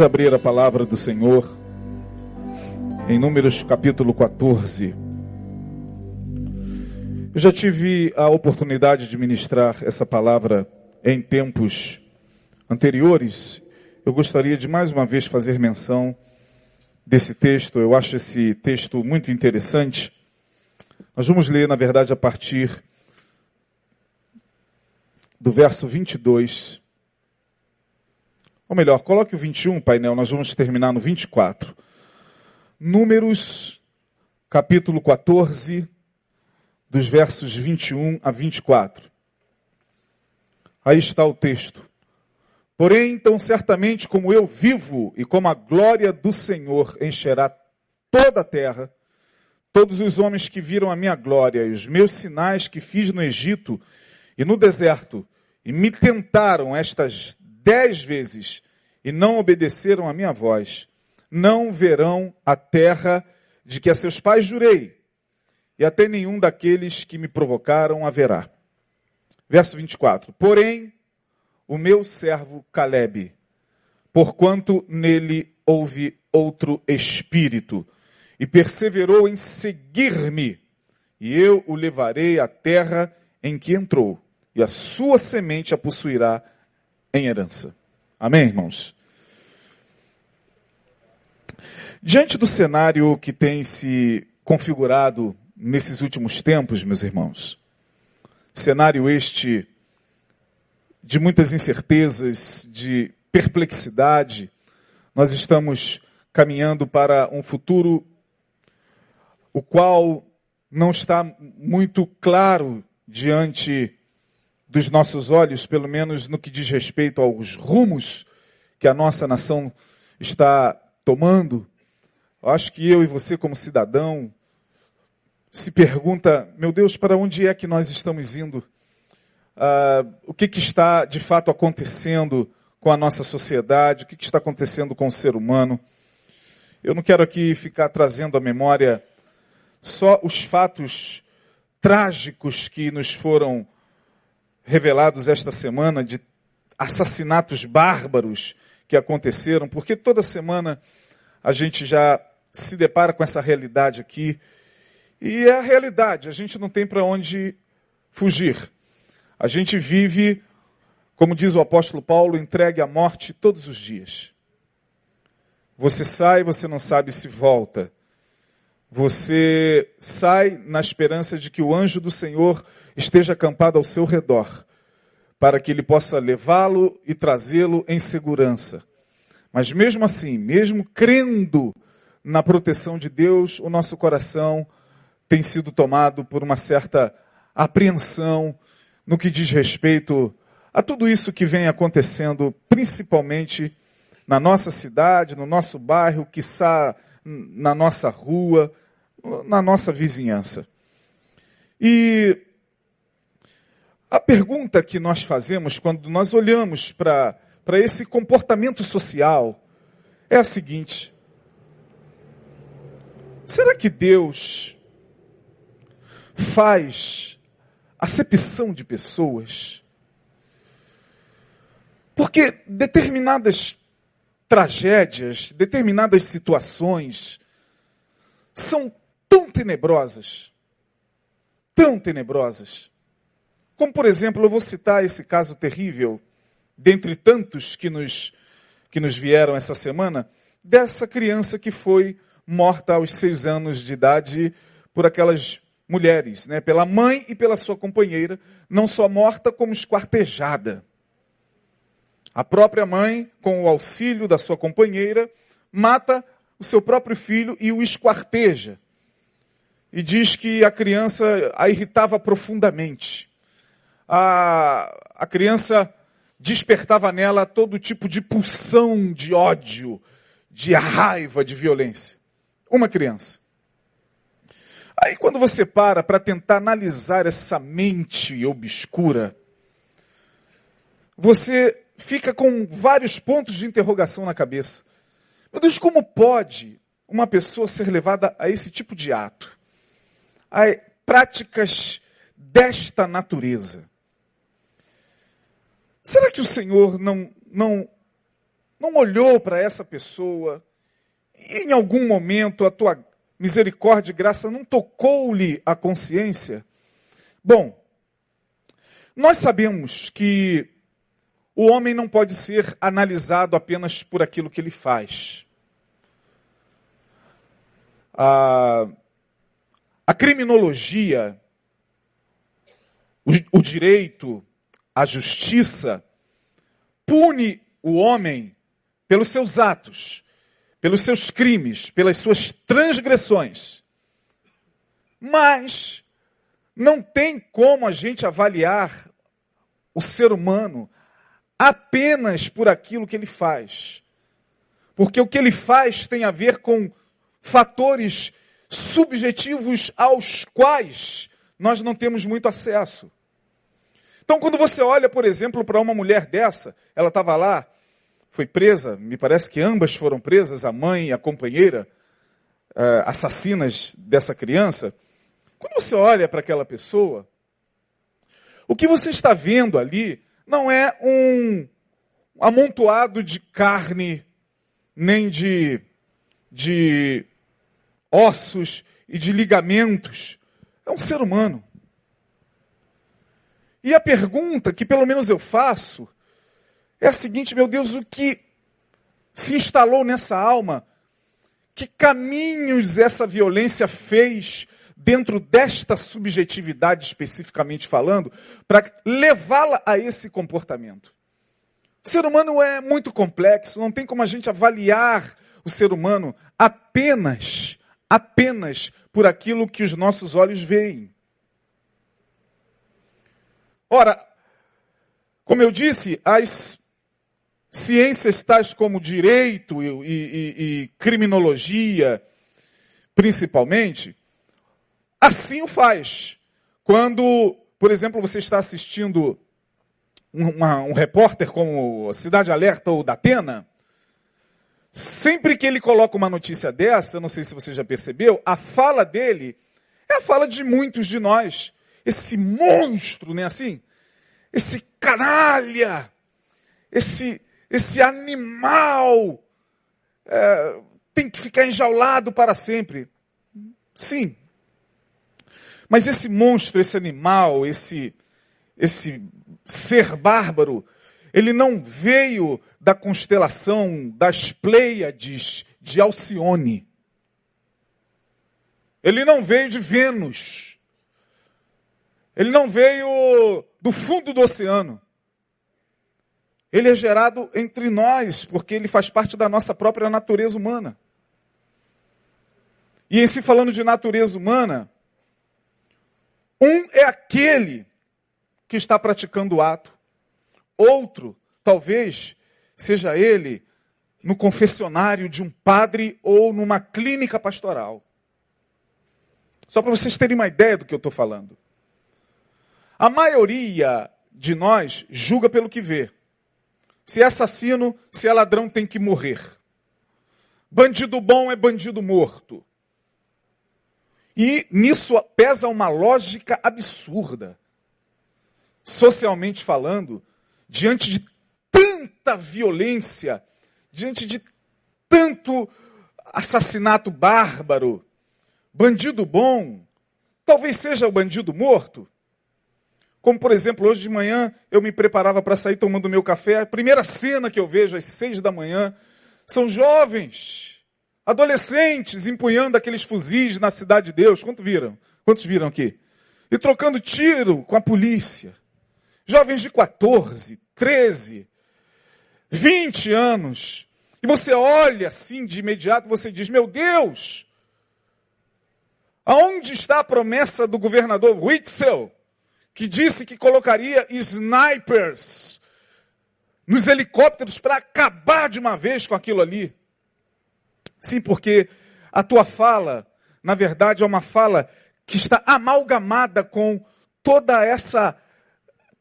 Vamos abrir a palavra do Senhor em Números capítulo 14. Eu já tive a oportunidade de ministrar essa palavra em tempos anteriores. Eu gostaria de mais uma vez fazer menção desse texto. Eu acho esse texto muito interessante. Nós vamos ler, na verdade, a partir do verso 22 ou melhor, coloque o 21, painel, nós vamos terminar no 24. Números, capítulo 14, dos versos 21 a 24. Aí está o texto. Porém, então, certamente, como eu vivo e como a glória do Senhor encherá toda a terra, todos os homens que viram a minha glória e os meus sinais que fiz no Egito e no deserto, e me tentaram estas dez vezes e não obedeceram à minha voz, não verão a terra de que a seus pais jurei, e até nenhum daqueles que me provocaram haverá. Verso 24: Porém, o meu servo Caleb, porquanto nele houve outro espírito, e perseverou em seguir-me, e eu o levarei à terra em que entrou, e a sua semente a possuirá em herança. Amém, irmãos? Diante do cenário que tem se configurado nesses últimos tempos, meus irmãos, cenário este de muitas incertezas, de perplexidade, nós estamos caminhando para um futuro o qual não está muito claro diante dos nossos olhos, pelo menos no que diz respeito aos rumos que a nossa nação está tomando. Eu acho que eu e você, como cidadão, se pergunta: meu Deus, para onde é que nós estamos indo? Uh, o que, que, está de fato acontecendo com a nossa sociedade? O que, que está acontecendo com o ser humano? Eu não quero aqui ficar trazendo à memória só os fatos trágicos que nos foram revelados esta semana de assassinatos bárbaros que aconteceram, porque toda semana a gente já se depara com essa realidade aqui. E é a realidade, a gente não tem para onde fugir. A gente vive, como diz o apóstolo Paulo, entregue à morte todos os dias. Você sai, você não sabe se volta. Você sai na esperança de que o anjo do Senhor esteja acampado ao seu redor, para que ele possa levá-lo e trazê-lo em segurança. Mas mesmo assim, mesmo crendo na proteção de Deus, o nosso coração tem sido tomado por uma certa apreensão no que diz respeito a tudo isso que vem acontecendo, principalmente na nossa cidade, no nosso bairro, quiçá na nossa rua, na nossa vizinhança. E a pergunta que nós fazemos quando nós olhamos para esse comportamento social é a seguinte: será que Deus faz acepção de pessoas? Porque determinadas tragédias, determinadas situações são tão tenebrosas, tão tenebrosas, como, por exemplo, eu vou citar esse caso terrível, dentre tantos que nos, que nos vieram essa semana, dessa criança que foi morta aos seis anos de idade por aquelas mulheres, né? pela mãe e pela sua companheira, não só morta, como esquartejada. A própria mãe, com o auxílio da sua companheira, mata o seu próprio filho e o esquarteja. E diz que a criança a irritava profundamente a, a criança despertava nela todo tipo de pulsão de ódio, de raiva, de violência. Uma criança. Aí quando você para para tentar analisar essa mente obscura, você fica com vários pontos de interrogação na cabeça. Meu Deus, como pode uma pessoa ser levada a esse tipo de ato? A práticas desta natureza? Será que o Senhor não, não não olhou para essa pessoa, e em algum momento a tua misericórdia e graça não tocou-lhe a consciência? Bom, nós sabemos que o homem não pode ser analisado apenas por aquilo que ele faz. A, a criminologia, o, o direito, a justiça, pune o homem pelos seus atos, pelos seus crimes, pelas suas transgressões. Mas não tem como a gente avaliar o ser humano apenas por aquilo que ele faz. Porque o que ele faz tem a ver com fatores subjetivos aos quais nós não temos muito acesso. Então, quando você olha, por exemplo, para uma mulher dessa, ela estava lá, foi presa, me parece que ambas foram presas, a mãe e a companheira, uh, assassinas dessa criança. Quando você olha para aquela pessoa, o que você está vendo ali não é um amontoado de carne, nem de, de ossos e de ligamentos. É um ser humano. E a pergunta que pelo menos eu faço é a seguinte, meu Deus, o que se instalou nessa alma? Que caminhos essa violência fez dentro desta subjetividade especificamente falando, para levá-la a esse comportamento? O ser humano é muito complexo, não tem como a gente avaliar o ser humano apenas, apenas por aquilo que os nossos olhos veem. Ora, como eu disse, as ciências tais como direito e, e, e criminologia, principalmente, assim o faz. Quando, por exemplo, você está assistindo uma, um repórter como Cidade Alerta ou Datena, sempre que ele coloca uma notícia dessa, não sei se você já percebeu, a fala dele é a fala de muitos de nós esse monstro, né, assim? Esse canalha, esse, esse animal, é, tem que ficar enjaulado para sempre. Sim. Mas esse monstro, esse animal, esse, esse ser bárbaro, ele não veio da constelação das Pleiades de Alcione. Ele não veio de Vênus. Ele não veio do fundo do oceano. Ele é gerado entre nós, porque ele faz parte da nossa própria natureza humana. E em si falando de natureza humana, um é aquele que está praticando o ato. Outro, talvez, seja ele no confessionário de um padre ou numa clínica pastoral. Só para vocês terem uma ideia do que eu estou falando. A maioria de nós julga pelo que vê. Se é assassino, se é ladrão, tem que morrer. Bandido bom é bandido morto. E nisso pesa uma lógica absurda. Socialmente falando, diante de tanta violência, diante de tanto assassinato bárbaro, bandido bom, talvez seja o bandido morto. Como, por exemplo, hoje de manhã eu me preparava para sair tomando meu café. A primeira cena que eu vejo às seis da manhã são jovens, adolescentes, empunhando aqueles fuzis na cidade de Deus. Quantos viram? Quantos viram aqui? E trocando tiro com a polícia. Jovens de 14, 13, 20 anos. E você olha assim de imediato, você diz: Meu Deus, aonde está a promessa do governador Witzel? Que disse que colocaria snipers nos helicópteros para acabar de uma vez com aquilo ali. Sim, porque a tua fala, na verdade, é uma fala que está amalgamada com toda essa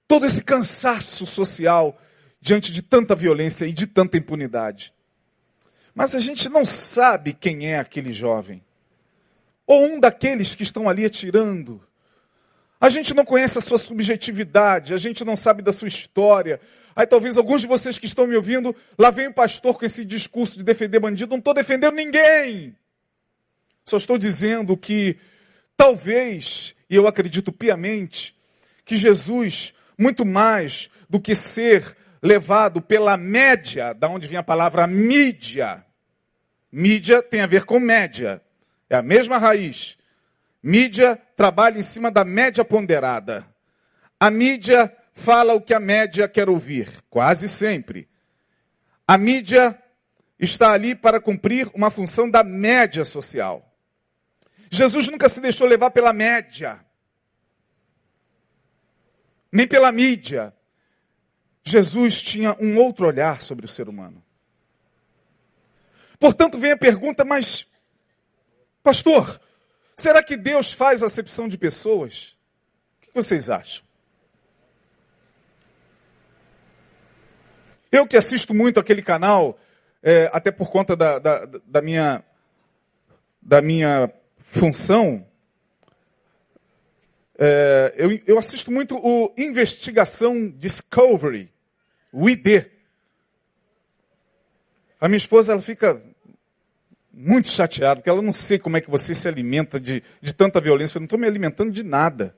todo esse cansaço social diante de tanta violência e de tanta impunidade. Mas a gente não sabe quem é aquele jovem. Ou um daqueles que estão ali atirando A gente não conhece a sua subjetividade, a gente não sabe da sua história. Aí talvez alguns de vocês que estão me ouvindo, lá vem o pastor com esse discurso de defender bandido, não estou defendendo ninguém. Só estou dizendo que talvez, e eu acredito piamente, que Jesus, muito mais do que ser levado pela média, da onde vem a palavra mídia. Mídia tem a ver com média. É a mesma raiz. Mídia trabalha em cima da média ponderada. A mídia fala o que a média quer ouvir, quase sempre. A mídia está ali para cumprir uma função da média social. Jesus nunca se deixou levar pela média, nem pela mídia. Jesus tinha um outro olhar sobre o ser humano. Portanto, vem a pergunta, mas, pastor, será que Deus faz acepção de pessoas? O que vocês acham? Eu que assisto muito aquele canal, é, até por conta da, da, da, minha, da minha função, é, eu, eu assisto muito o Investigação Discovery. O ID. A minha esposa ela fica muito chateada, porque ela não sei como é que você se alimenta de, de tanta violência. Eu não estou me alimentando de nada.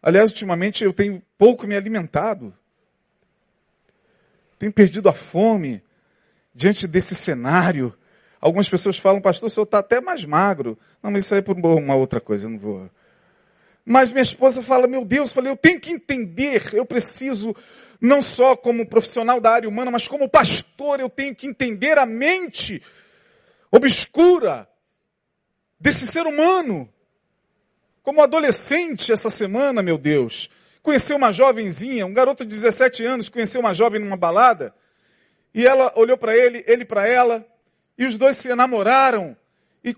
Aliás, ultimamente eu tenho pouco me alimentado. Tenho perdido a fome diante desse cenário. Algumas pessoas falam, pastor, o senhor está até mais magro. Não, mas isso aí é por uma outra coisa, eu não vou. Mas minha esposa fala, meu Deus, eu falei, eu tenho que entender, eu preciso não só como profissional da área humana, mas como pastor, eu tenho que entender a mente obscura desse ser humano. Como adolescente essa semana, meu Deus, conheceu uma jovenzinha, um garoto de 17 anos, conheceu uma jovem numa balada, e ela olhou para ele, ele para ela, e os dois se enamoraram e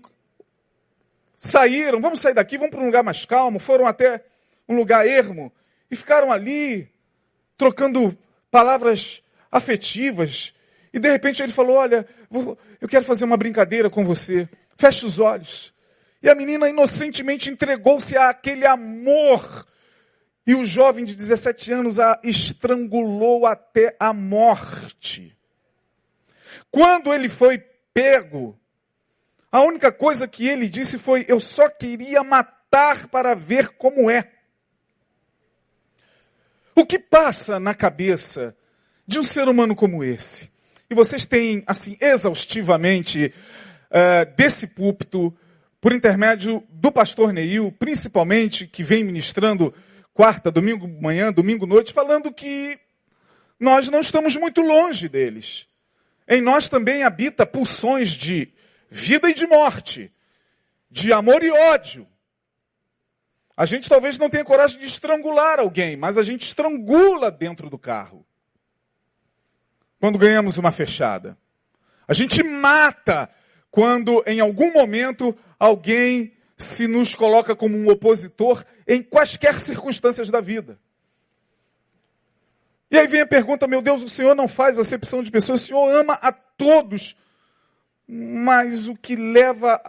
saíram, vamos sair daqui, vamos para um lugar mais calmo, foram até um lugar ermo e ficaram ali trocando palavras afetivas. E de repente ele falou: Olha, eu quero fazer uma brincadeira com você. Feche os olhos. E a menina inocentemente entregou-se àquele amor. E o jovem de 17 anos a estrangulou até a morte. Quando ele foi pego, a única coisa que ele disse foi: Eu só queria matar para ver como é. O que passa na cabeça de um ser humano como esse? E vocês têm, assim, exaustivamente, uh, desse púlpito, por intermédio do pastor Neil, principalmente, que vem ministrando quarta, domingo manhã, domingo noite, falando que nós não estamos muito longe deles. Em nós também habita pulsões de vida e de morte, de amor e ódio, a gente talvez não tenha coragem de estrangular alguém, mas a gente estrangula dentro do carro. Quando ganhamos uma fechada. A gente mata quando em algum momento alguém se nos coloca como um opositor em quaisquer circunstâncias da vida. E aí vem a pergunta: meu Deus, o Senhor não faz acepção de pessoas, o Senhor ama a todos, mas o que leva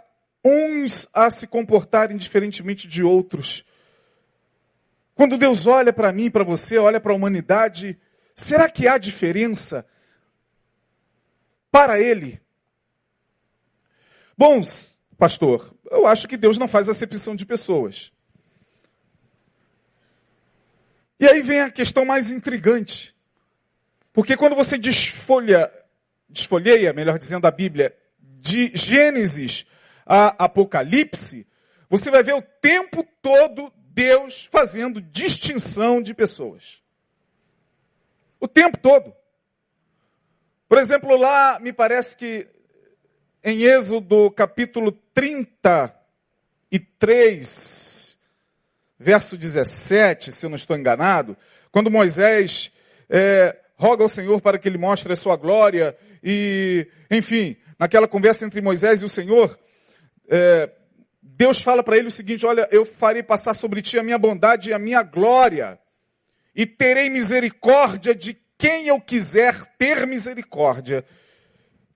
uns a se comportarem diferentemente de outros. Quando Deus olha para mim, para você, olha para a humanidade, será que há diferença para Ele? Bom, pastor, eu acho que Deus não faz acepção de pessoas. E aí vem a questão mais intrigante. Porque quando você desfolha, desfolheia, melhor dizendo, a Bíblia, de Gênesis a Apocalipse, você vai ver o tempo todo Deus fazendo distinção de pessoas. O tempo todo. Por exemplo, lá me parece que em Êxodo capítulo 33, verso 17, se eu não estou enganado, quando Moisés é, roga ao Senhor para que ele mostre a sua glória, e, enfim, naquela conversa entre Moisés e o Senhor, é, Deus fala para ele o seguinte: Olha, eu farei passar sobre ti a minha bondade e a minha glória, e terei misericórdia de quem eu quiser ter misericórdia,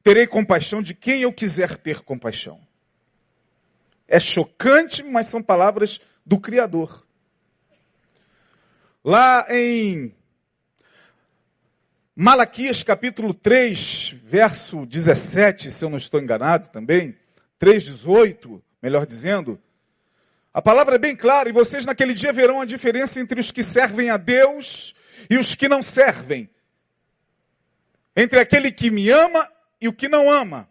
terei compaixão de quem eu quiser ter compaixão. É chocante, mas são palavras do Criador. Lá em Malaquias capítulo 3, verso 17, se eu não estou enganado também, 3,18, melhor dizendo, a palavra é bem clara, e vocês naquele dia verão a diferença entre os que servem a Deus e os que não servem. Entre aquele que me ama e o que não ama.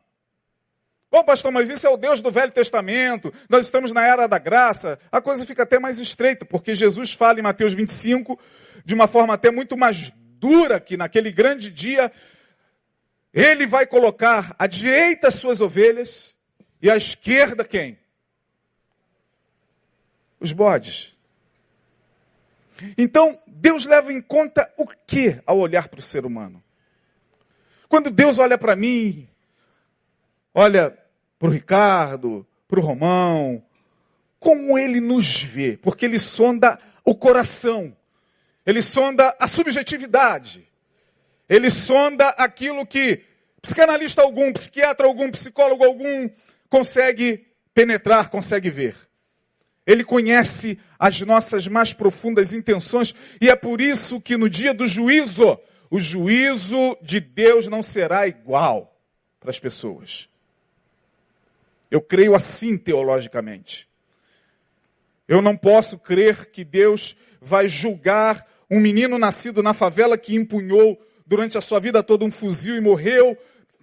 Bom, pastor, mas isso é o Deus do Velho Testamento, nós estamos na era da graça. A coisa fica até mais estreita, porque Jesus fala em Mateus 25 de uma forma até muito mais dura que naquele grande dia ele vai colocar à direita as suas ovelhas e à esquerda quem? Os bodes. Então, Deus leva em conta o que ao olhar para o ser humano? Quando Deus olha para mim, olha para o Ricardo, para o Romão, como ele nos vê? Porque ele sonda o coração. Ele sonda a subjetividade. Ele sonda aquilo que psicanalista algum, psiquiatra algum, psicólogo algum consegue penetrar, consegue ver. Ele conhece as nossas mais profundas intenções e é por isso que no dia do juízo, o juízo de Deus não será igual para as pessoas. Eu creio assim teologicamente. Eu não posso crer que Deus vai julgar um menino nascido na favela que empunhou durante a sua vida toda um fuzil e morreu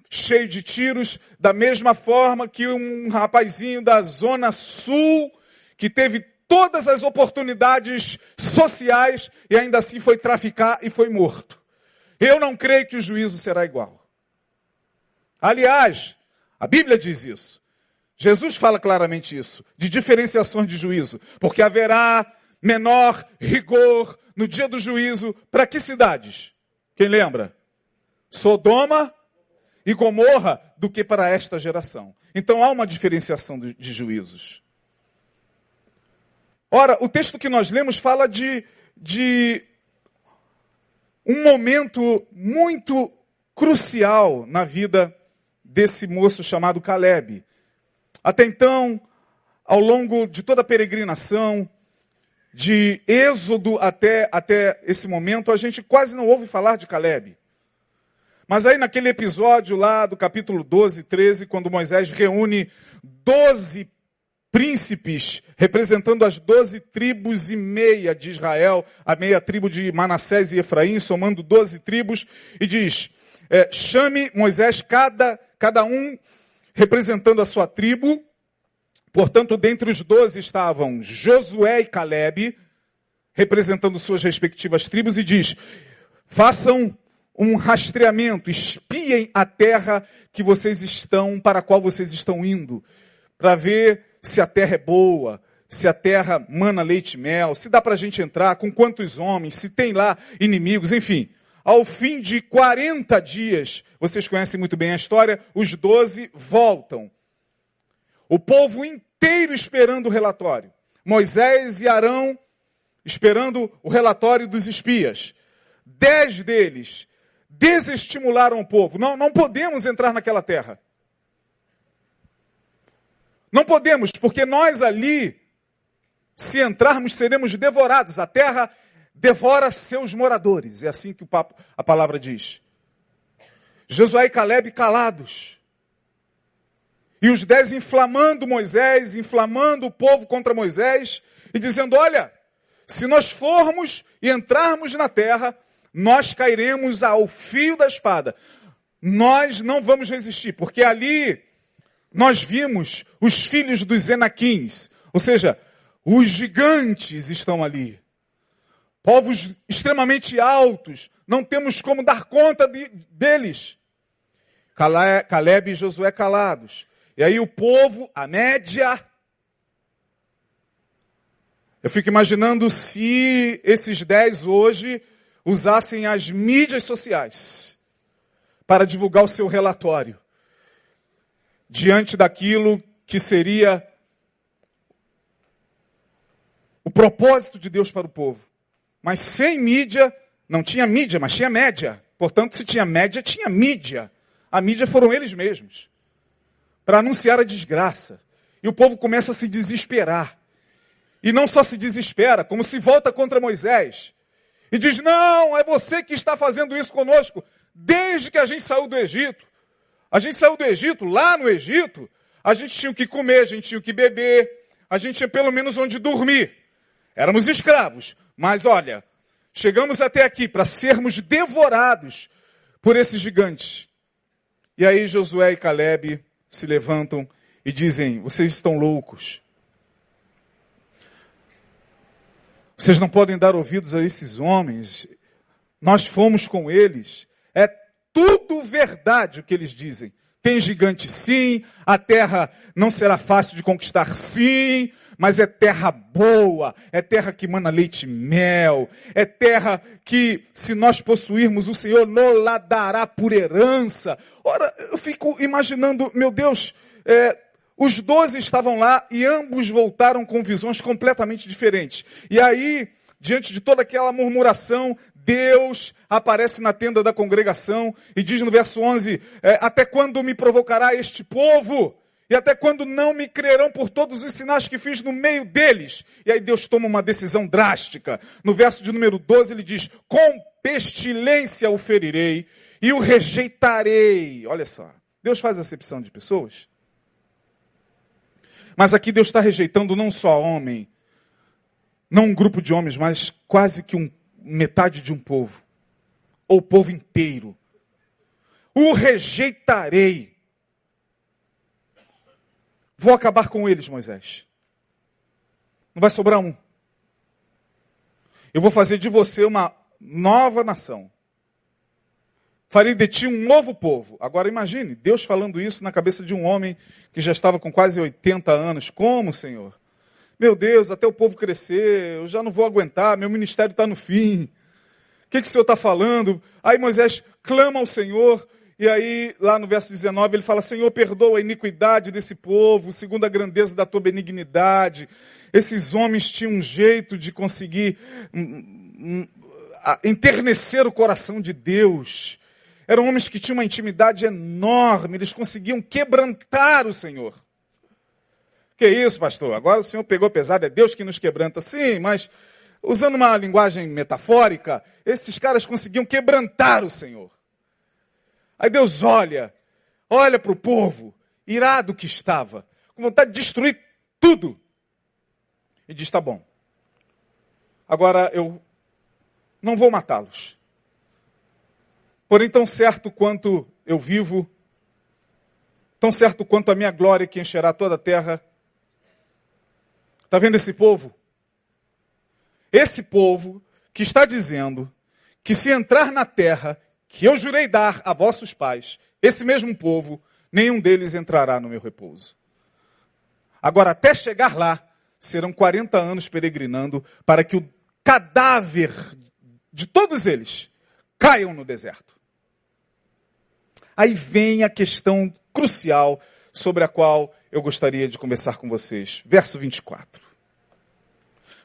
cheio de tiros, da mesma forma que um rapazinho da zona sul que teve todas as oportunidades sociais e ainda assim foi traficar e foi morto. Eu não creio que o juízo será igual. Aliás, a Bíblia diz isso. Jesus fala claramente isso, de diferenciações de juízo, porque haverá menor rigor no dia do juízo, para que cidades? Quem lembra? Sodoma e Gomorra do que para esta geração. Então há uma diferenciação de, juízos. Ora, o texto que nós lemos fala de, de um momento muito crucial na vida desse moço chamado Caleb. Até então, ao longo de toda a peregrinação, de Êxodo até, até esse momento, a gente quase não ouve falar de Caleb. Mas aí naquele episódio lá do capítulo 12, 13, quando Moisés reúne 12 príncipes representando as doze tribos e meia de Israel, a meia tribo de Manassés e Efraim, somando 12 tribos, e diz, é, chame Moisés cada, cada um representando a sua tribo, Portanto, dentre os doze estavam Josué e Caleb, representando suas respectivas tribos, e diz: façam um rastreamento, espiem a terra que vocês estão, para a qual vocês estão indo, para ver se a terra é boa, se a terra mana leite e mel, se dá para a gente entrar, com quantos homens, se tem lá inimigos, enfim. Ao fim de 40 dias, vocês conhecem muito bem a história, os doze voltam. O povo inteiro esperando o relatório. Moisés e Arão esperando o relatório dos espias. Dez deles desestimularam o povo. Não, não podemos entrar naquela terra. Não podemos, porque nós ali, se entrarmos, seremos devorados. A terra devora seus moradores. É assim que o papo, a palavra diz. Josué e Caleb calados. E os dez inflamando Moisés, inflamando o povo contra Moisés, e dizendo: Olha, se nós formos e entrarmos na terra, nós cairemos ao fio da espada. Nós não vamos resistir, porque ali nós vimos os filhos dos Enaquins, ou seja, os gigantes estão ali. Povos extremamente altos, não temos como dar conta de, deles. Caleb e Josué calados. E aí o povo, a média. Eu fico imaginando se esses dez hoje usassem as mídias sociais para divulgar o seu relatório diante daquilo que seria o propósito de Deus para o povo. Mas sem mídia, não tinha mídia, mas tinha média. Portanto, se tinha média, tinha mídia. A mídia foram eles mesmos para anunciar a desgraça. E o povo começa a se desesperar. E não só se desespera, como se volta contra Moisés. E diz: Não, é você que está fazendo isso conosco, desde que a gente saiu do Egito. A gente saiu do Egito, lá no Egito, a gente tinha o que comer, a gente tinha o que beber, a gente tinha pelo menos onde dormir. Éramos escravos, mas olha, chegamos até aqui para sermos devorados por esses gigantes. E aí Josué e Caleb se levantam e dizem: Vocês estão loucos. Vocês não podem dar ouvidos a esses homens. Nós fomos com eles. É tudo verdade o que eles dizem. Tem gigante sim, a terra não será fácil de conquistar sim, mas é terra boa, é terra que mana leite e mel, é terra que, se nós possuirmos, o Senhor nos lá dará por herança. Ora, eu fico imaginando, meu Deus, é, os doze estavam lá e ambos voltaram com visões completamente diferentes. E aí, diante de toda aquela murmuração, Deus aparece na tenda da congregação e diz no verso 11: é, Até quando me provocará este povo? E até quando não me crerão por todos os sinais que fiz no meio deles? E aí Deus toma uma decisão drástica. No verso de número 12 ele diz: Com pestilência o ferirei e o rejeitarei. Olha só, Deus faz acepção de pessoas. Mas aqui Deus está rejeitando não só homem, não um grupo de homens, mas quase que um metade de um povo, ou o povo inteiro. O rejeitarei. Vou acabar com eles, Moisés. Não vai sobrar um. Eu vou fazer de você uma nova nação. Farei de ti um novo povo. Agora imagine, Deus falando isso na cabeça de um homem que já estava com quase 80 anos. Como, Senhor? Meu Deus, até o povo crescer, eu já não vou aguentar, meu ministério está no fim. O que, que o Senhor está falando? Aí Moisés clama ao Senhor, e aí, lá no verso 19, ele fala: Senhor, perdoa a iniquidade desse povo, segundo a grandeza da tua benignidade. Esses homens tinham um jeito de conseguir um, um, enternecer o coração de Deus. Eram homens que tinham uma intimidade enorme, eles conseguiam quebrantar o Senhor. Que isso, pastor? Agora o Senhor pegou pesado, é Deus que nos quebranta. Sim, mas usando uma linguagem metafórica, esses caras conseguiam quebrantar o Senhor. Aí Deus olha, olha para o povo, irado que estava, com vontade de destruir tudo. E diz: tá bom. Agora eu não vou matá-los. Porém, tão certo quanto eu vivo, tão certo quanto a minha glória que encherá toda a terra, Está vendo esse povo? Esse povo que está dizendo que se entrar na terra que eu jurei dar a vossos pais, esse mesmo povo, nenhum deles entrará no meu repouso. Agora, até chegar lá, serão 40 anos peregrinando para que o cadáver de todos eles caiam no deserto. Aí vem a questão crucial sobre a qual eu gostaria de conversar com vocês. Verso 24.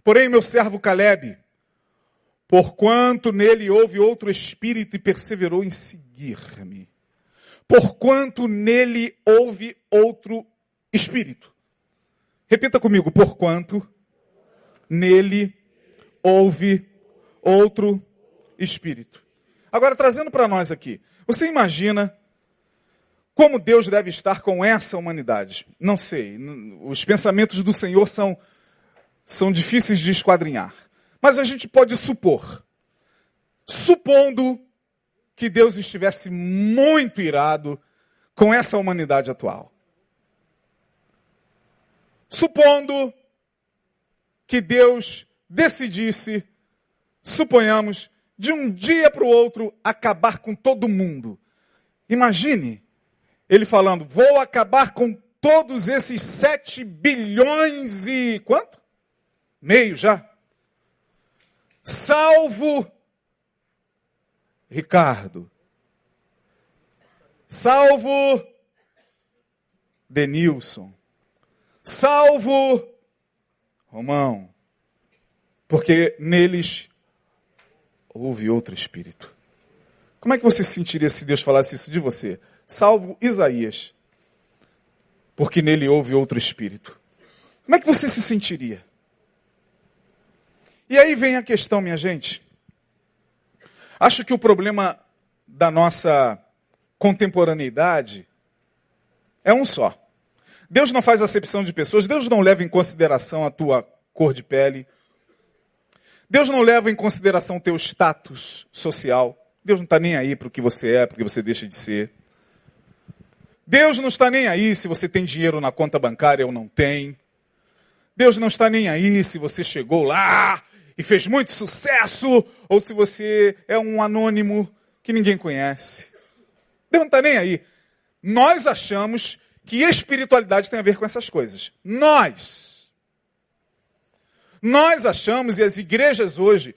Porém, meu servo Caleb, porquanto nele houve outro espírito e perseverou em seguir-me. Porquanto nele houve outro espírito. Repita comigo, porquanto nele houve outro espírito. Agora, trazendo para nós aqui, você imagina como Deus deve estar com essa humanidade? Não sei. Os pensamentos do Senhor são, são difíceis de esquadrinhar. Mas a gente pode supor. Supondo que Deus estivesse muito irado com essa humanidade atual. Supondo que Deus decidisse, suponhamos, de um dia para o outro acabar com todo mundo. Imagine ele falando: vou acabar com todos esses sete bilhões e quanto? Meio já. Salvo Ricardo. Salvo Denilson. Salvo Romão. Porque neles houve outro espírito. Como é que você se sentiria se Deus falasse isso de você? Salvo Isaías, porque nele houve outro espírito. Como é que você se sentiria? E aí vem a questão, minha gente. Acho que o problema da nossa contemporaneidade é um só. Deus não faz acepção de pessoas, Deus não leva em consideração a tua cor de pele. Deus não leva em consideração o teu status social. Deus não está nem aí para o que você é, para o que você deixa de ser. Deus não está nem aí se você tem dinheiro na conta bancária ou não tem. Deus não está nem aí se você chegou lá e fez muito sucesso ou se você é um anônimo que ninguém conhece. Deus não está nem aí. Nós achamos que espiritualidade tem a ver com essas coisas. Nós. Nós achamos, e as igrejas hoje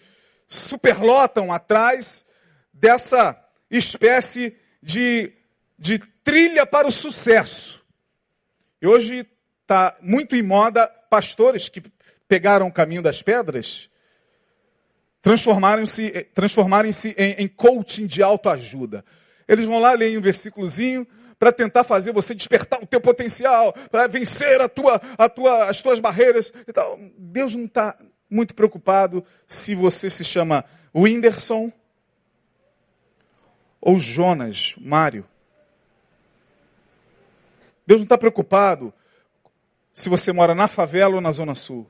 superlotam atrás dessa espécie de, de trilha para o sucesso. E hoje está muito em moda pastores que pegaram o caminho das pedras transformarem-se transformarem em, em coaching de autoajuda. Eles vão lá, ler um versículozinho para tentar fazer você despertar o teu potencial, para vencer a tua, a tua, as tuas barreiras. Então, Deus não está muito preocupado se você se chama Whindersson ou Jonas, Mário. Deus não está preocupado se você mora na favela ou na Zona Sul.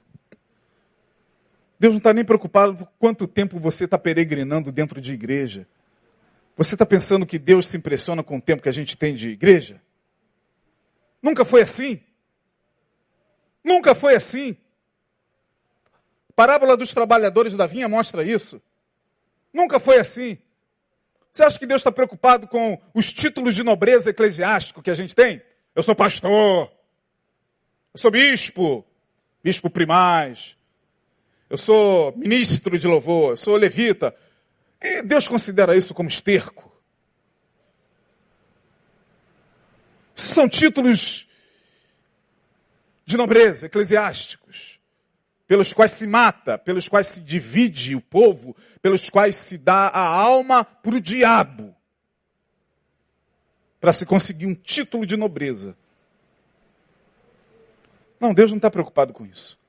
Deus não está nem preocupado por quanto tempo você está peregrinando dentro de igreja. Você está pensando que Deus se impressiona com o tempo que a gente tem de igreja? Nunca foi assim. Nunca foi assim. A parábola dos trabalhadores da vinha mostra isso. Nunca foi assim. Você acha que Deus está preocupado com os títulos de nobreza eclesiástico que a gente tem? Eu sou pastor. Eu sou bispo. Bispo primaz. Eu sou ministro de louvor. Eu sou levita. E Deus considera isso como esterco. São títulos de nobreza, eclesiásticos, pelos quais se mata, pelos quais se divide o povo, pelos quais se dá a alma para o diabo, para se conseguir um título de nobreza. Não, Deus não está preocupado com isso.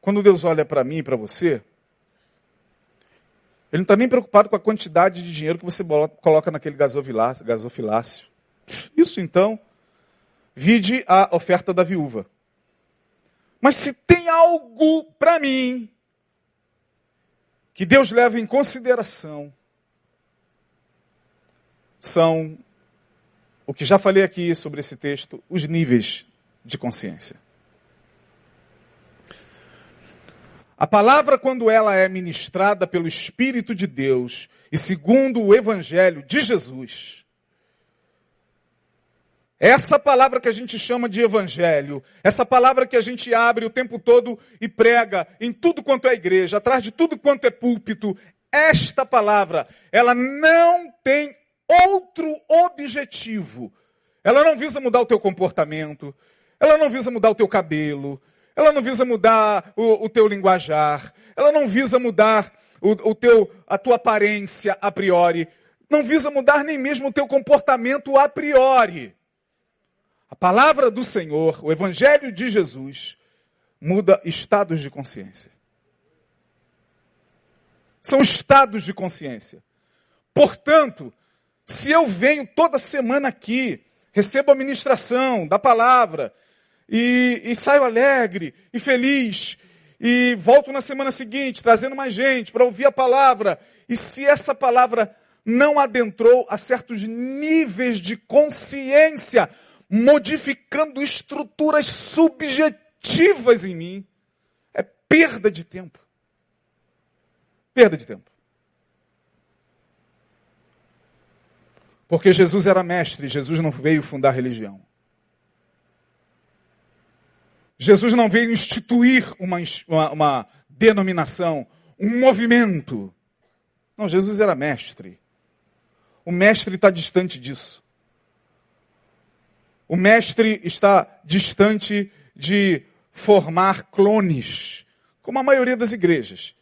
Quando Deus olha para mim e para você, ele não está nem preocupado com a quantidade de dinheiro que você coloca naquele gasofilácio. Isso então, vide a oferta da viúva. Mas se tem algo para mim que Deus leva em consideração, são o que já falei aqui sobre esse texto, os níveis de consciência. A palavra, quando ela é ministrada pelo Espírito de Deus e segundo o Evangelho de Jesus, essa palavra que a gente chama de Evangelho, essa palavra que a gente abre o tempo todo e prega em tudo quanto é igreja, atrás de tudo quanto é púlpito, esta palavra, ela não tem outro objetivo. Ela não visa mudar o teu comportamento, ela não visa mudar o teu cabelo, ela não visa mudar o, o teu linguajar. Ela não visa mudar o, o teu, a tua aparência a priori. Não visa mudar nem mesmo o teu comportamento a priori. A palavra do Senhor, o Evangelho de Jesus, muda estados de consciência. São estados de consciência. Portanto, se eu venho toda semana aqui, recebo a ministração da palavra, e, e saio alegre e feliz e volto na semana seguinte trazendo mais gente para ouvir a palavra. E se essa palavra não adentrou a certos níveis de consciência, modificando estruturas subjetivas em mim, é perda de tempo. Perda de tempo. Porque Jesus era mestre, Jesus não veio fundar religião. Jesus não veio instituir uma, uma, uma denominação, um movimento. Não, Jesus era mestre. O mestre está distante disso. O mestre está distante de formar clones, como a maioria das igrejas.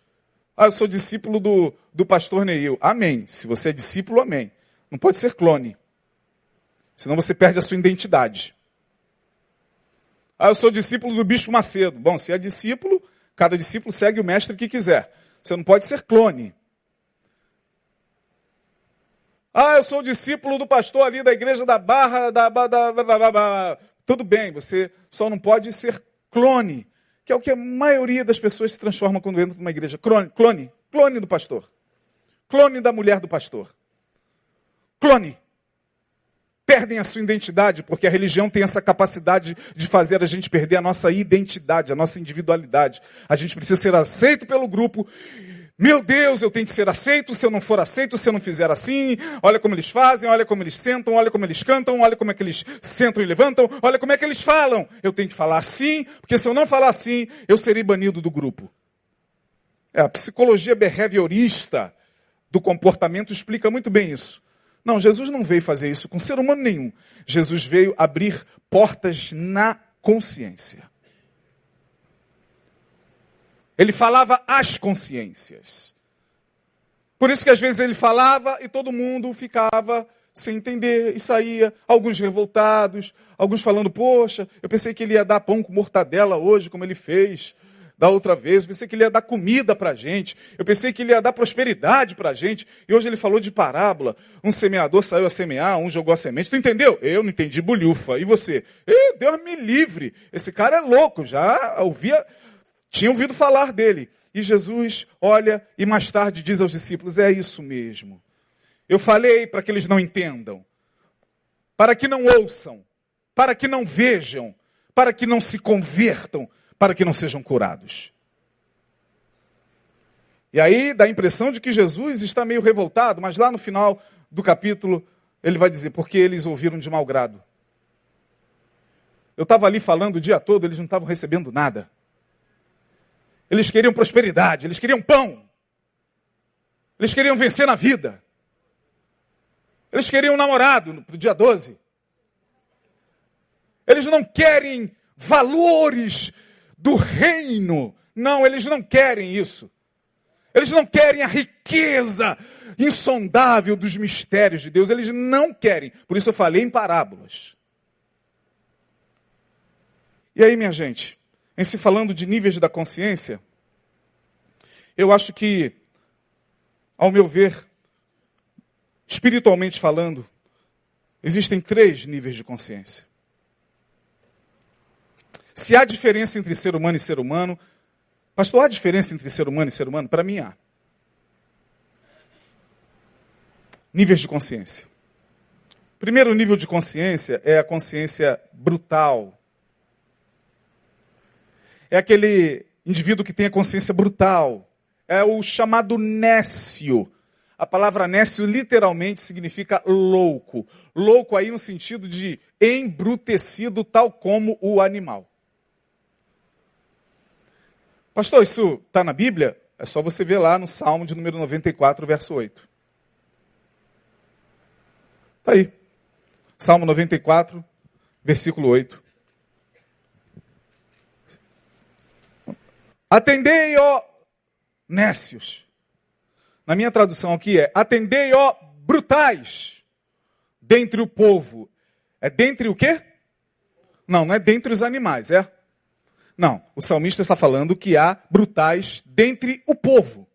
Ah, eu sou discípulo do, do pastor Neil. Amém. Se você é discípulo, amém. Não pode ser clone. Senão você perde a sua identidade. Ah, eu sou discípulo do Bispo Macedo. Bom, se é discípulo, Cada discípulo segue o mestre que quiser. Você não pode ser clone. Ah, eu sou discípulo do pastor ali da igreja da Barra, da, da, da, da tudo bem, você só não pode ser clone, que é o que a maioria das pessoas se transforma quando entra numa igreja. Clone, clone, clone do pastor. Clone da mulher do pastor. Clone. Perdem a sua identidade, porque a religião tem essa capacidade de fazer a gente perder a nossa identidade, a nossa individualidade. A gente precisa ser aceito pelo grupo meu Deus, eu tenho que ser aceito, se eu não for aceito, se eu não fizer assim, olha como eles fazem, olha como eles sentam, olha como eles cantam, olha como é que eles sentam e levantam, olha como é que eles falam. Eu tenho que falar assim, porque se eu não falar assim, eu serei banido do grupo. É, a psicologia behaviorista do comportamento explica muito bem isso. Não, Jesus não veio fazer isso com ser humano nenhum. Jesus veio abrir portas na consciência. Ele falava às consciências. Por isso que às vezes ele falava e todo mundo ficava sem entender e saía, alguns revoltados, alguns falando, poxa, eu pensei que ele ia dar pão com mortadela hoje, como ele fez da outra vez, eu pensei que ele ia dar comida para a gente, eu pensei que ele ia dar prosperidade para a gente, e hoje ele falou de parábola, um semeador saiu a semear, um jogou a semente, tu entendeu? Eu não entendi bolhufa, e você? Deus me livre, esse cara é louco, já ouvia, tinha ouvido falar dele. E Jesus olha e mais tarde diz aos discípulos: É isso mesmo. Eu falei para que eles não entendam, para que não ouçam, para que não vejam, para que não se convertam, para que não sejam curados. E aí dá a impressão de que Jesus está meio revoltado, mas lá no final do capítulo ele vai dizer: Porque eles ouviram de mau grado. Eu estava ali falando o dia todo, eles não estavam recebendo nada. Eles queriam prosperidade, eles queriam pão. Eles queriam vencer na vida. Eles queriam um namorado para o dia 12. Eles não querem valores do reino. Não, eles não querem isso. Eles não querem a riqueza insondável dos mistérios de Deus. Eles não querem. Por isso eu falei em parábolas. E aí, minha gente, em se falando de níveis da consciência, eu acho que, ao meu ver, espiritualmente falando, existem três níveis de consciência. Se há diferença entre ser humano e ser humano, pastor, há diferença entre ser humano e ser humano? Para mim há. Níveis de consciência. Primeiro nível de consciência é a consciência brutal, é aquele indivíduo que tem a consciência brutal. É o chamado nécio. A palavra nécio literalmente significa louco. Louco aí no sentido de embrutecido, tal como o animal. Pastor, isso está na Bíblia? É só você ver lá no Salmo de número 94, verso 8. Está aí. Salmo 94, versículo 8. Atendei, ó nécios. Na minha tradução aqui é: atendei, ó brutais, dentre o povo. É dentre o quê? Não, não é dentre os animais, é? Não, o salmista está falando que há brutais dentre o povo.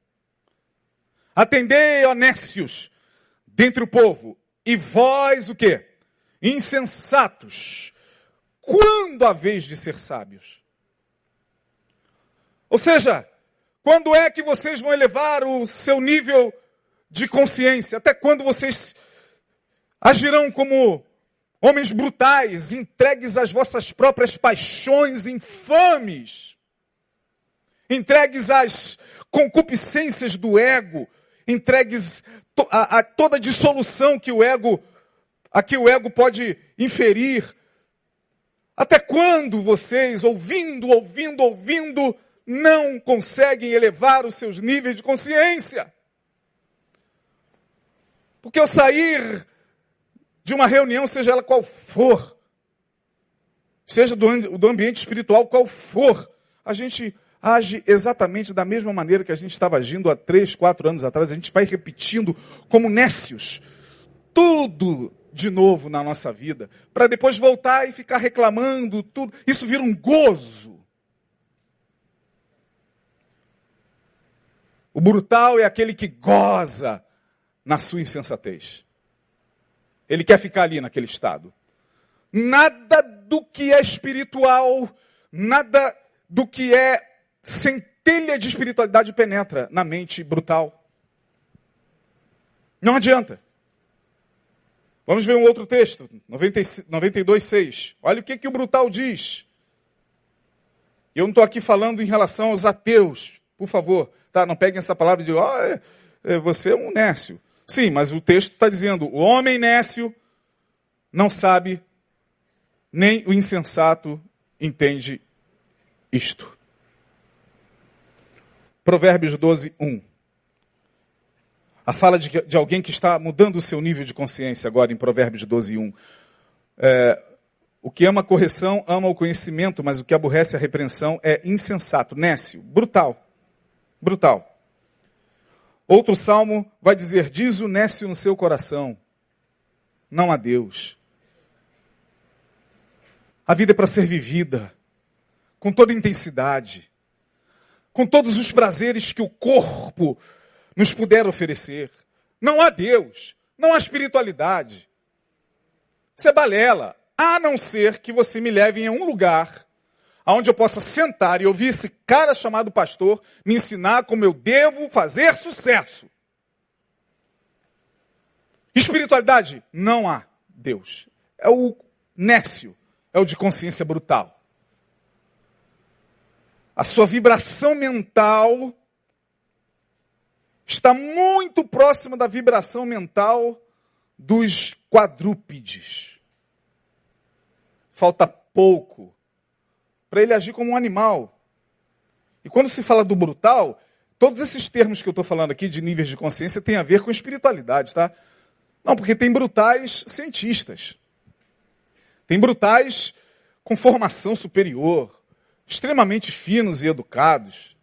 Atendei, nécios, dentre o povo. E vós o quê? Insensatos. Quando a vez de ser sábios? Ou seja, quando é que vocês vão elevar o seu nível de consciência? Até quando vocês agirão como homens brutais, entregues às vossas próprias paixões infames, entregues às concupiscências do ego, entregues a, a toda a dissolução que o ego, a que o ego pode inferir. Até quando vocês, ouvindo, ouvindo, ouvindo, não conseguem elevar os seus níveis de consciência. Porque ao sair de uma reunião, seja ela qual for, seja do, do ambiente espiritual qual for, a gente age exatamente da mesma maneira que a gente estava agindo há três, quatro anos atrás. A gente vai repetindo como nécios. Tudo de novo na nossa vida. Para depois voltar e ficar reclamando tudo. Isso vira um gozo. O brutal é aquele que goza na sua insensatez. Ele quer ficar ali naquele estado. Nada do que é espiritual, nada do que é centelha de espiritualidade penetra na mente brutal. Não adianta. Vamos ver um outro texto, 92,6. Olha o que, que o brutal diz. Eu não estou aqui falando em relação aos ateus, por favor. Tá? Não peguem essa palavra de, oh, você é um nécio. Sim, mas o texto está dizendo: o homem nécio não sabe, nem o insensato entende isto. Provérbios 12, 1. A fala de, de, alguém que está mudando o seu nível de consciência agora em Provérbios 12, 1. É, o que ama a correção ama o conhecimento, mas o que aborrece a repreensão é insensato, nécio, brutal. Brutal. Outro salmo vai dizer: Diz o nécio no seu coração, não a Deus. A vida é para ser vivida com toda intensidade, com todos os prazeres que o corpo nos puder oferecer. Não há Deus, não há espiritualidade. Isso é balela, a não ser que você me leve em um lugar onde eu possa sentar e ouvir esse cara chamado pastor me ensinar como eu devo fazer sucesso. Espiritualidade? Não há Deus. É o nécio, é o de consciência brutal. A sua vibração mental está muito próxima da vibração mental dos quadrúpedes. Falta pouco para ele agir como um animal. E quando se fala do brutal, todos esses termos que eu estou falando aqui de níveis de consciência têm a ver com espiritualidade, tá? Não, porque tem brutais cientistas. Tem brutais com formação superior, extremamente finos e educados,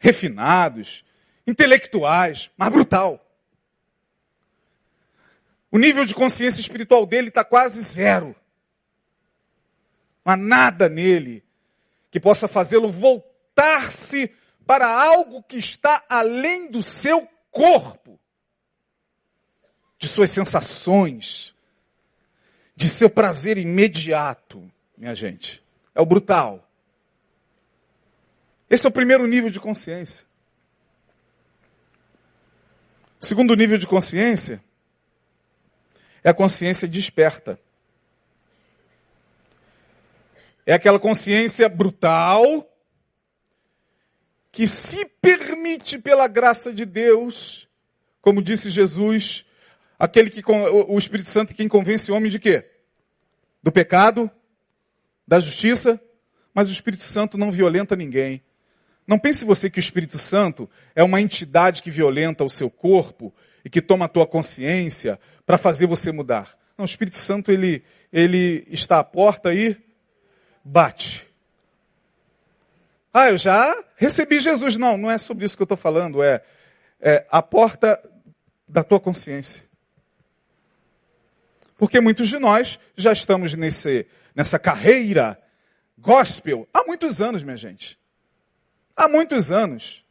refinados, intelectuais, mas brutal. O nível de consciência espiritual dele está quase zero. Não há nada nele que possa fazê-lo voltar-se para algo que está além do seu corpo, de suas sensações, de seu prazer imediato, minha gente. É o brutal. Esse é o primeiro nível de consciência. O segundo nível de consciência é a consciência desperta. É aquela consciência brutal que se permite pela graça de Deus, como disse Jesus, aquele que o Espírito Santo quem convence o homem de quê? Do pecado, da justiça, mas o Espírito Santo não violenta ninguém. Não pense você que o Espírito Santo é uma entidade que violenta o seu corpo e que toma a tua consciência para fazer você mudar. Não, o Espírito Santo ele, ele está à porta e bate. Ah, eu já recebi Jesus. Não, não é sobre isso que eu estou falando. É, é a porta da tua consciência. Porque muitos de nós já estamos nesse, nessa carreira gospel há muitos anos, minha gente há muitos anos.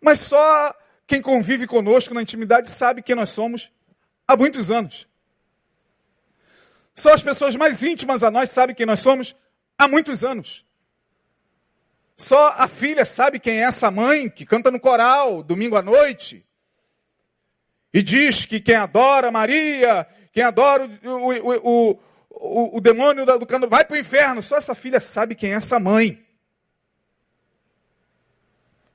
Mas só quem convive conosco na intimidade sabe quem nós somos há muitos anos. Só as pessoas mais íntimas a nós sabem quem nós somos há muitos anos. Só a filha sabe quem é essa mãe que canta no coral domingo à noite e diz que quem adora Maria, quem adora o, o, o, o, o demônio do canto vai para o inferno. Só essa filha sabe quem é essa mãe.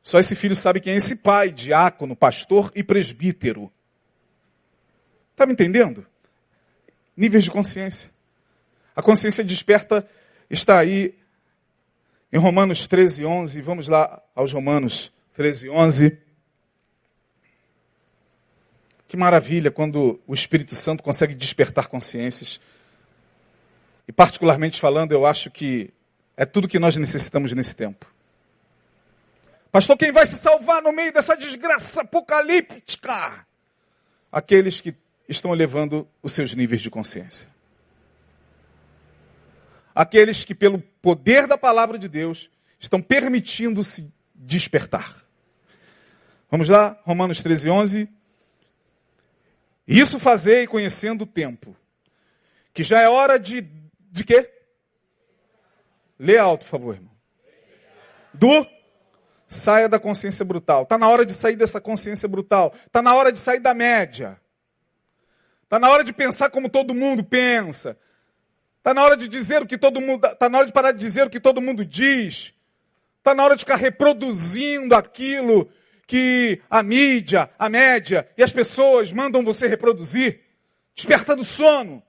Só esse filho sabe quem é esse pai, diácono, pastor e presbítero. Está me entendendo? Níveis de consciência. A consciência desperta está aí em Romanos 13, 11. Vamos lá aos Romanos 13, 11. Que maravilha quando o Espírito Santo consegue despertar consciências. E particularmente falando, eu acho que é tudo que nós necessitamos nesse tempo. Pastor, quem vai se salvar no meio dessa desgraça apocalíptica? Aqueles que estão elevando os seus níveis de consciência. Aqueles que, pelo poder da palavra de Deus, estão permitindo-se despertar. Vamos lá, Romanos 13, 11. Isso fazei conhecendo o tempo, que já é hora de, de quê? Lê alto, por favor, irmão. Do saia da consciência brutal. Está na hora de sair dessa consciência brutal. Está na hora de sair da média. Está na hora de pensar como todo mundo pensa. Está na hora de dizer o que todo mundo. Está na hora de parar de dizer o que todo mundo diz. Está na hora de ficar reproduzindo aquilo que a mídia, a média e as pessoas mandam você reproduzir. Desperta do sono.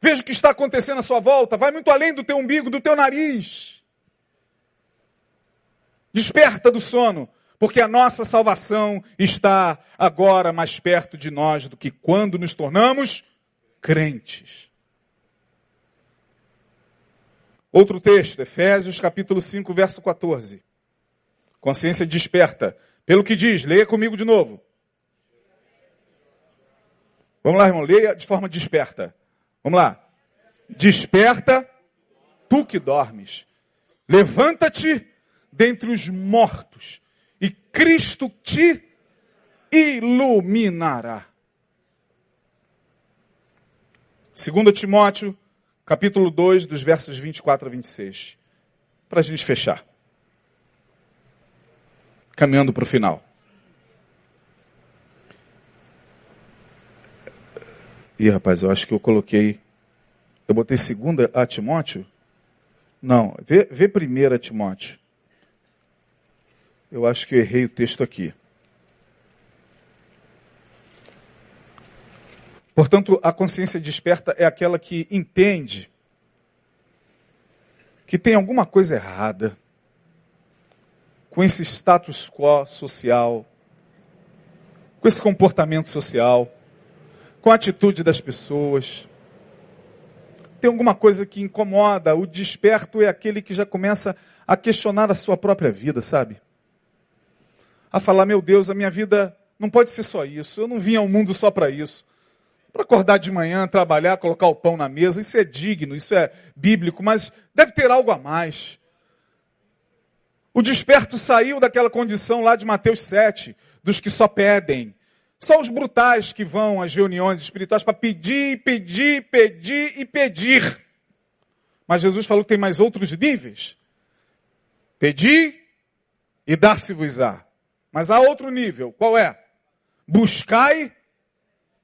Veja o que está acontecendo à sua volta. Vai muito além do teu umbigo, do teu nariz. Desperta do sono, porque a nossa salvação está agora mais perto de nós do que quando nos tornamos crentes. Outro texto, Efésios capítulo 5, verso 14. Consciência desperta. Pelo que diz, leia comigo de novo. Vamos lá, irmão, leia de forma desperta. Vamos lá. Desperta, tu que dormes. Levanta-te dentre os mortos, e Cristo te iluminará. 2 Timóteo, capítulo 2, dos versos 24 a 26. Para a gente fechar. Caminhando para o final. Ih, rapaz, eu acho que eu coloquei. Eu botei segunda a Timóteo? Não, vê, vê primeira Timóteo. Eu acho que eu errei o texto aqui. Portanto, a consciência desperta é aquela que entende que tem alguma coisa errada com esse status quo social, com esse comportamento social, com a atitude das pessoas. Tem alguma coisa que incomoda. O desperto é aquele que já começa a questionar a sua própria vida, sabe? A falar: meu Deus, a minha vida não pode ser só isso. Eu não vim ao mundo só para isso. Para acordar de manhã, trabalhar, colocar o pão na mesa, isso é digno, isso é bíblico, mas deve ter algo a mais. O desperto saiu daquela condição lá de Mateus 7, dos que só pedem. Só os brutais que vão às reuniões espirituais para pedir, pedir, pedir e pedir. Mas Jesus falou que tem mais outros níveis. Pedir e dar-se-vos-á. Mas há outro nível, qual é? Buscai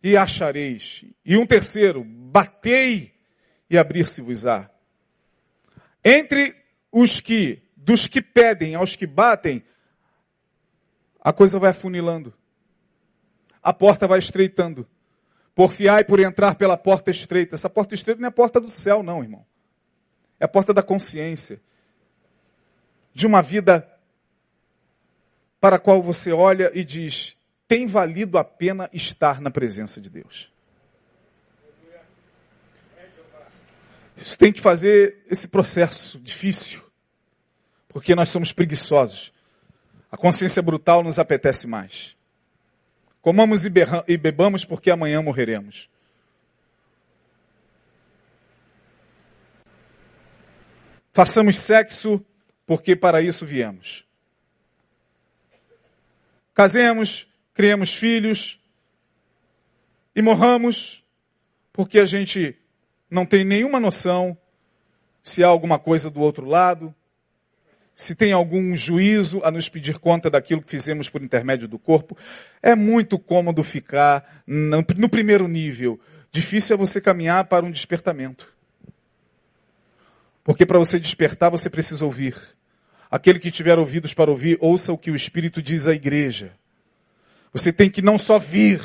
e achareis. E um terceiro, batei e abrir-se-vos-á. Entre os que, dos que pedem aos que batem, a coisa vai afunilando. A porta vai estreitando. Porfiai por entrar pela porta estreita. Essa porta estreita não é a porta do céu, não, irmão. É a porta da consciência. De uma vida para a qual você olha e diz: tem valido a pena estar na presença de Deus? Isso tem que fazer esse processo difícil, porque nós somos preguiçosos. A consciência brutal nos apetece mais. Comamos e bebamos porque amanhã morreremos. Façamos sexo porque para isso viemos. Casemos, criemos filhos e morramos porque a gente não tem nenhuma noção se há alguma coisa do outro lado, se tem algum juízo a nos pedir conta daquilo que fizemos por intermédio do corpo. É muito cômodo ficar no primeiro nível. Difícil é você caminhar para um despertamento. Porque para você despertar, você precisa ouvir. Aquele que tiver ouvidos para ouvir, ouça o que o Espírito diz à igreja. Você tem que não só vir,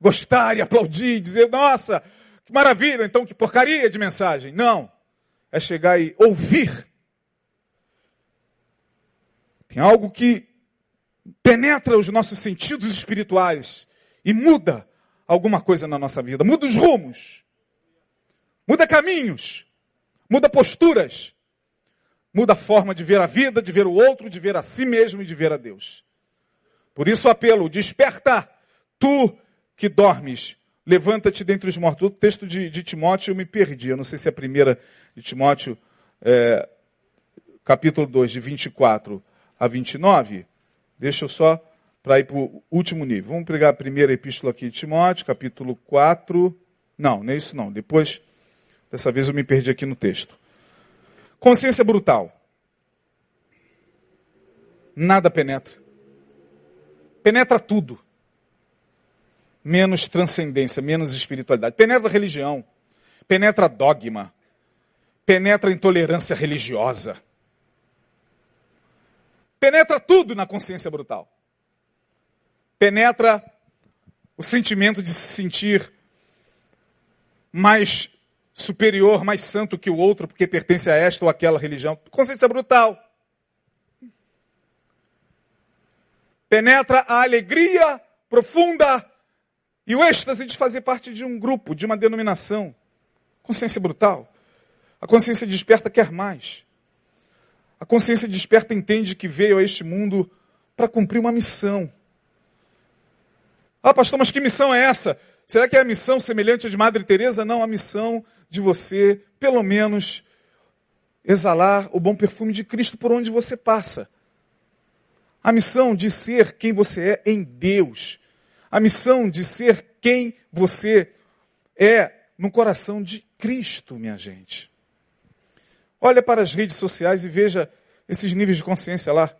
gostar e aplaudir, dizer, nossa, que maravilha, então que porcaria de mensagem. Não. É chegar e ouvir. Tem algo que penetra os nossos sentidos espirituais e muda alguma coisa na nossa vida. Muda os rumos. Muda caminhos. Muda posturas. Muda a forma de ver a vida, de ver o outro, de ver a si mesmo e de ver a Deus. Por isso o apelo, desperta, tu que dormes, levanta-te dentre os mortos. O texto de, de, Timóteo eu me perdi, eu não sei se é a primeira de Timóteo, é, capítulo 2, de 24 a 29. Deixa eu só para ir para o último nível. Vamos pegar a primeira epístola aqui de Timóteo, capítulo 4. Não, não é isso não. Depois, dessa vez eu me perdi aqui no texto. Consciência brutal. Nada penetra. Penetra tudo. Menos transcendência, menos espiritualidade. Penetra religião. Penetra dogma. Penetra intolerância religiosa. Penetra tudo na consciência brutal. Penetra o sentimento de se sentir mais superior, mais santo que o outro, porque pertence a esta ou aquela religião. Consciência brutal. Penetra a alegria profunda e o êxtase de fazer parte de um grupo, de uma denominação. Consciência brutal. A consciência desperta quer mais. A consciência desperta entende que veio a este mundo para cumprir uma missão. Ah, pastor, mas que missão é essa? Será que é a missão semelhante à de Madre Teresa? Não, a missão de você, pelo menos, exalar o bom perfume de Cristo por onde você passa. A missão de ser quem você é em Deus. A missão de ser quem você é no coração de Cristo, minha gente. Olha para as redes sociais e veja esses níveis de consciência lá.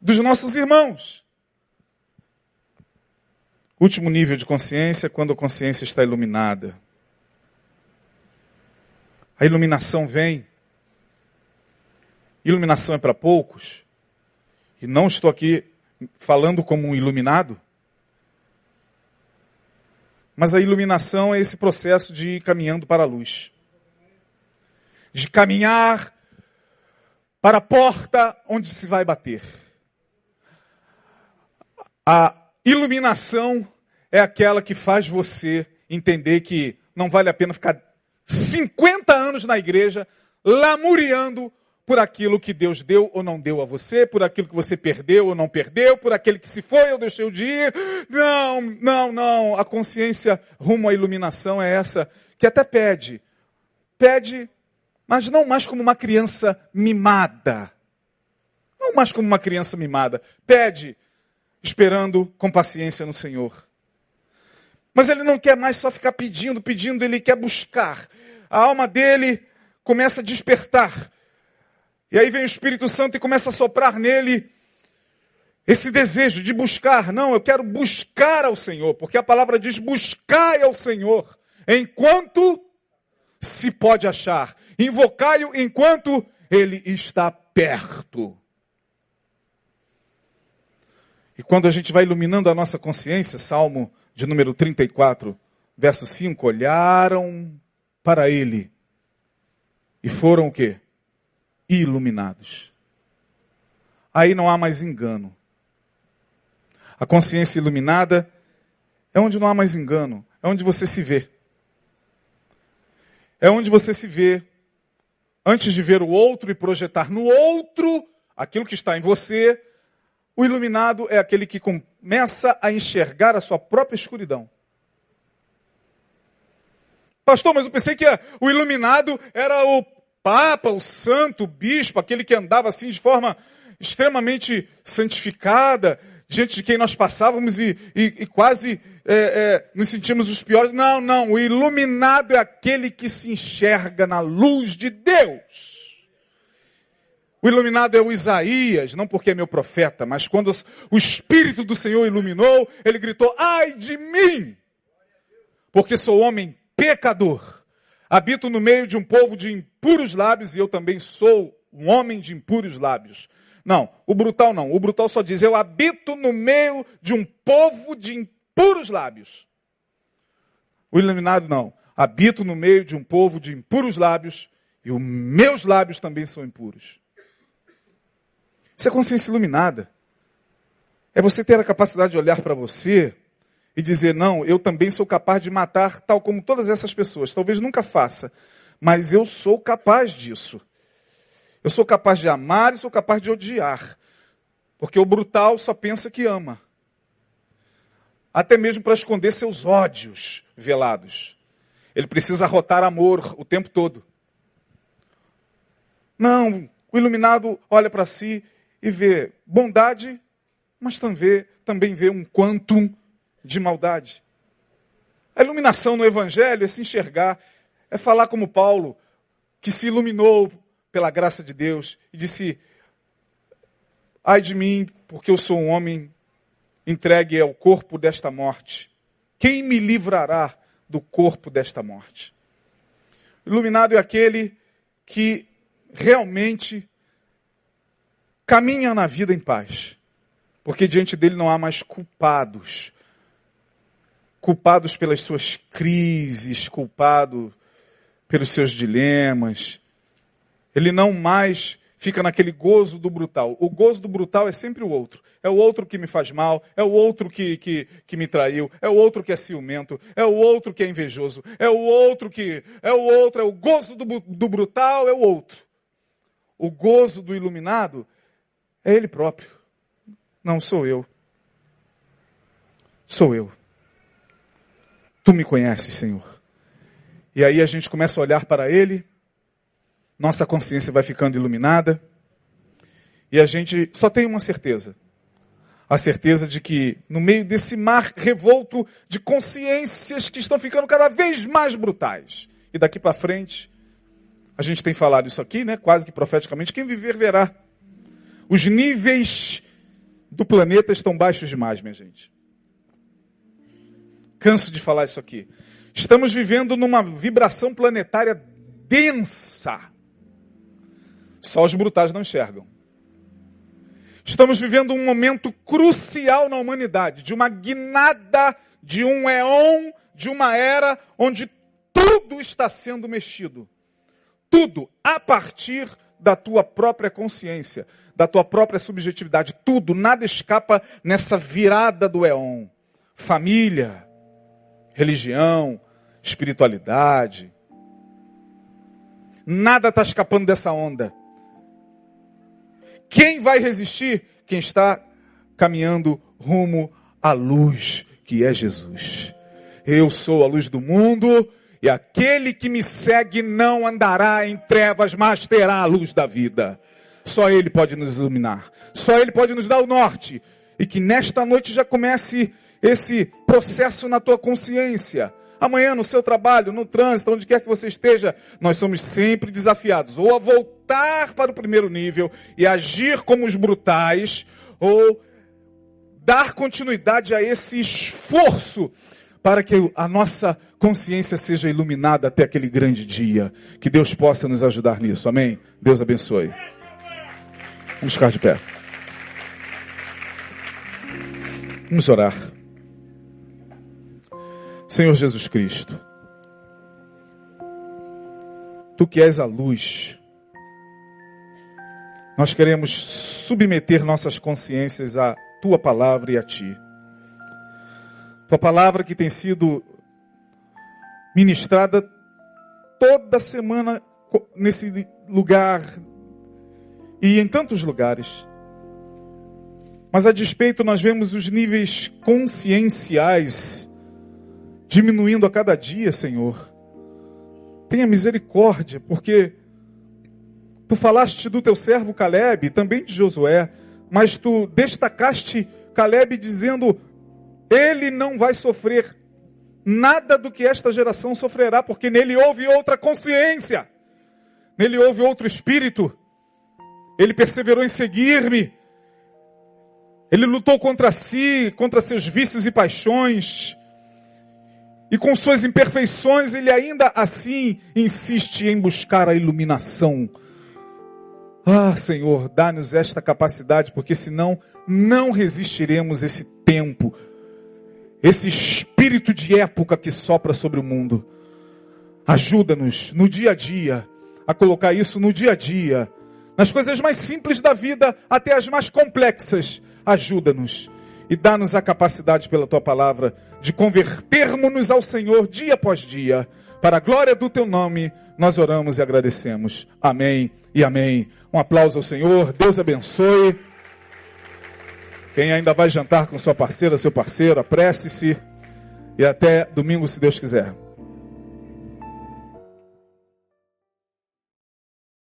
Dos nossos irmãos. Último nível de consciência, quando a consciência está iluminada. A iluminação vem. Iluminação é para poucos. E não estou aqui falando como um iluminado. Mas a iluminação é esse processo de ir caminhando para a luz. De caminhar para a porta onde se vai bater. A iluminação é aquela que faz você entender que não vale a pena ficar 50 anos na igreja lamuriando por aquilo que Deus deu ou não deu a você, por aquilo que você perdeu ou não perdeu, por aquele que se foi ou deixou de ir. Não, não, não. A consciência rumo à iluminação é essa que até pede. Pede, mas não mais como uma criança mimada. Não mais como uma criança mimada. Pede, esperando com paciência no Senhor. Mas ele não quer mais só ficar pedindo, pedindo, ele quer buscar. A alma dele começa a despertar. E aí vem o Espírito Santo e começa a soprar nele esse desejo de buscar. Não, eu quero buscar ao Senhor, porque a palavra diz: buscai ao Senhor enquanto se pode achar. Invocai-o enquanto ele está perto. E quando a gente vai iluminando a nossa consciência, Salmo de número 34, verso 5, olharam para ele e foram o quê? Iluminados. Aí não há mais engano. A consciência iluminada é onde não há mais engano, é onde você se vê. É onde você se vê antes de ver o outro e projetar no outro aquilo que está em você, o iluminado é aquele que começa a enxergar a sua própria escuridão. Pastor, mas eu pensei que o iluminado era o Papa, o santo, o bispo, aquele que andava assim de forma extremamente santificada, diante de quem nós passávamos e, e, e quase é, é, nos sentimos os piores. Não, não, o iluminado é aquele que se enxerga na luz de Deus. O iluminado é o Isaías, não porque é meu profeta, mas quando o Espírito do Senhor iluminou, ele gritou: Ai de mim! Porque sou homem pecador. Habito no meio de um povo de impuros lábios e eu também sou um homem de impuros lábios. Não, o brutal não. O brutal só diz: Eu habito no meio de um povo de impuros lábios. O iluminado não. Habito no meio de um povo de impuros lábios e os meus lábios também são impuros. Isso é consciência iluminada. É você ter a capacidade de olhar para você e dizer: não, eu também sou capaz de matar, tal como todas essas pessoas. Talvez nunca faça, mas eu sou capaz disso. Eu sou capaz de amar e sou capaz de odiar. Porque o brutal só pensa que ama. Até mesmo para esconder seus ódios velados. Ele precisa rotar amor o tempo todo. Não, o iluminado olha para si e vê bondade, mas também, vê um quantum de maldade. A iluminação no Evangelho é se enxergar, é falar como Paulo, que se iluminou pela graça de Deus e disse: Ai de mim, porque eu sou um homem entregue ao corpo desta morte. Quem me livrará do corpo desta morte? Iluminado é aquele que realmente caminha na vida em paz, porque diante dele não há mais culpados, culpados pelas suas crises, culpado pelos seus dilemas. Ele não mais fica naquele gozo do brutal. O gozo do brutal é sempre o outro. É o outro que me faz mal, é o outro que, que, que me traiu, é o outro que é ciumento, é o outro que é invejoso, é o outro que. É o outro, é o gozo do, do brutal, é o outro. O gozo do iluminado é ele próprio. Não sou eu. Sou eu. Tu me conheces, Senhor. E aí a gente começa a olhar para Ele, nossa consciência vai ficando iluminada, e a gente só tem uma certeza: a certeza de que no meio desse mar revolto de consciências que estão ficando cada vez mais brutais, e daqui para frente, a gente tem falado isso aqui, né, quase que profeticamente: quem viver verá. Os níveis do planeta estão baixos demais, minha gente. Canso de falar isso aqui. Estamos vivendo numa vibração planetária densa. Só os brutais não enxergam. Estamos vivendo um momento crucial na humanidade, de uma guinada, de um éon, de uma era onde tudo está sendo mexido. Tudo a partir da tua própria consciência, da tua própria subjetividade. Tudo, nada escapa nessa virada do éon. Família, religião, espiritualidade. Nada está escapando dessa onda. Quem vai resistir? Quem está caminhando rumo à luz, que é Jesus. Eu sou a luz do mundo, e aquele que me segue não andará em trevas, mas terá a luz da vida. Só Ele pode nos iluminar. Só Ele pode nos dar o norte. E que nesta noite já comece esse processo na tua consciência. Amanhã no seu trabalho, no trânsito, onde quer que você esteja, nós somos sempre desafiados ou a voltar para o primeiro nível e agir como os brutais, ou dar continuidade a esse esforço para que a nossa consciência seja iluminada até aquele grande dia. Que Deus possa nos ajudar nisso. Amém? Deus abençoe. Vamos ficar de pé. Vamos orar. Senhor Jesus Cristo, Tu que és a luz, nós queremos submeter nossas consciências à Tua palavra e a Ti. Tua palavra que tem sido ministrada toda semana nesse lugar e em tantos lugares. Mas a despeito, nós vemos os níveis conscienciais diminuindo a cada dia, Senhor. Tenha misericórdia, porque tu falaste do teu servo Caleb, também de Josué, mas tu destacaste Caleb dizendo: ele não vai sofrer nada do que esta geração sofrerá, porque nele houve outra consciência, nele houve outro espírito. Ele perseverou em seguir-me. Ele lutou contra si, contra seus vícios e paixões. E com suas imperfeições, ele ainda assim insiste em buscar a iluminação. Ah, Senhor, dá-nos esta capacidade, porque senão não resistiremos esse tempo, esse espírito de época que sopra sobre o mundo. Ajuda-nos no dia a dia a colocar isso no dia a dia, nas coisas mais simples da vida até as mais complexas. Ajuda-nos e dá-nos a capacidade pela tua palavra de convertermos-nos ao Senhor dia após dia. Para a glória do teu nome, nós oramos e agradecemos. Amém e amém. Um aplauso ao Senhor. Deus abençoe. Quem ainda vai jantar com sua parceira, seu parceiro, apresse-se. E até domingo, se Deus quiser.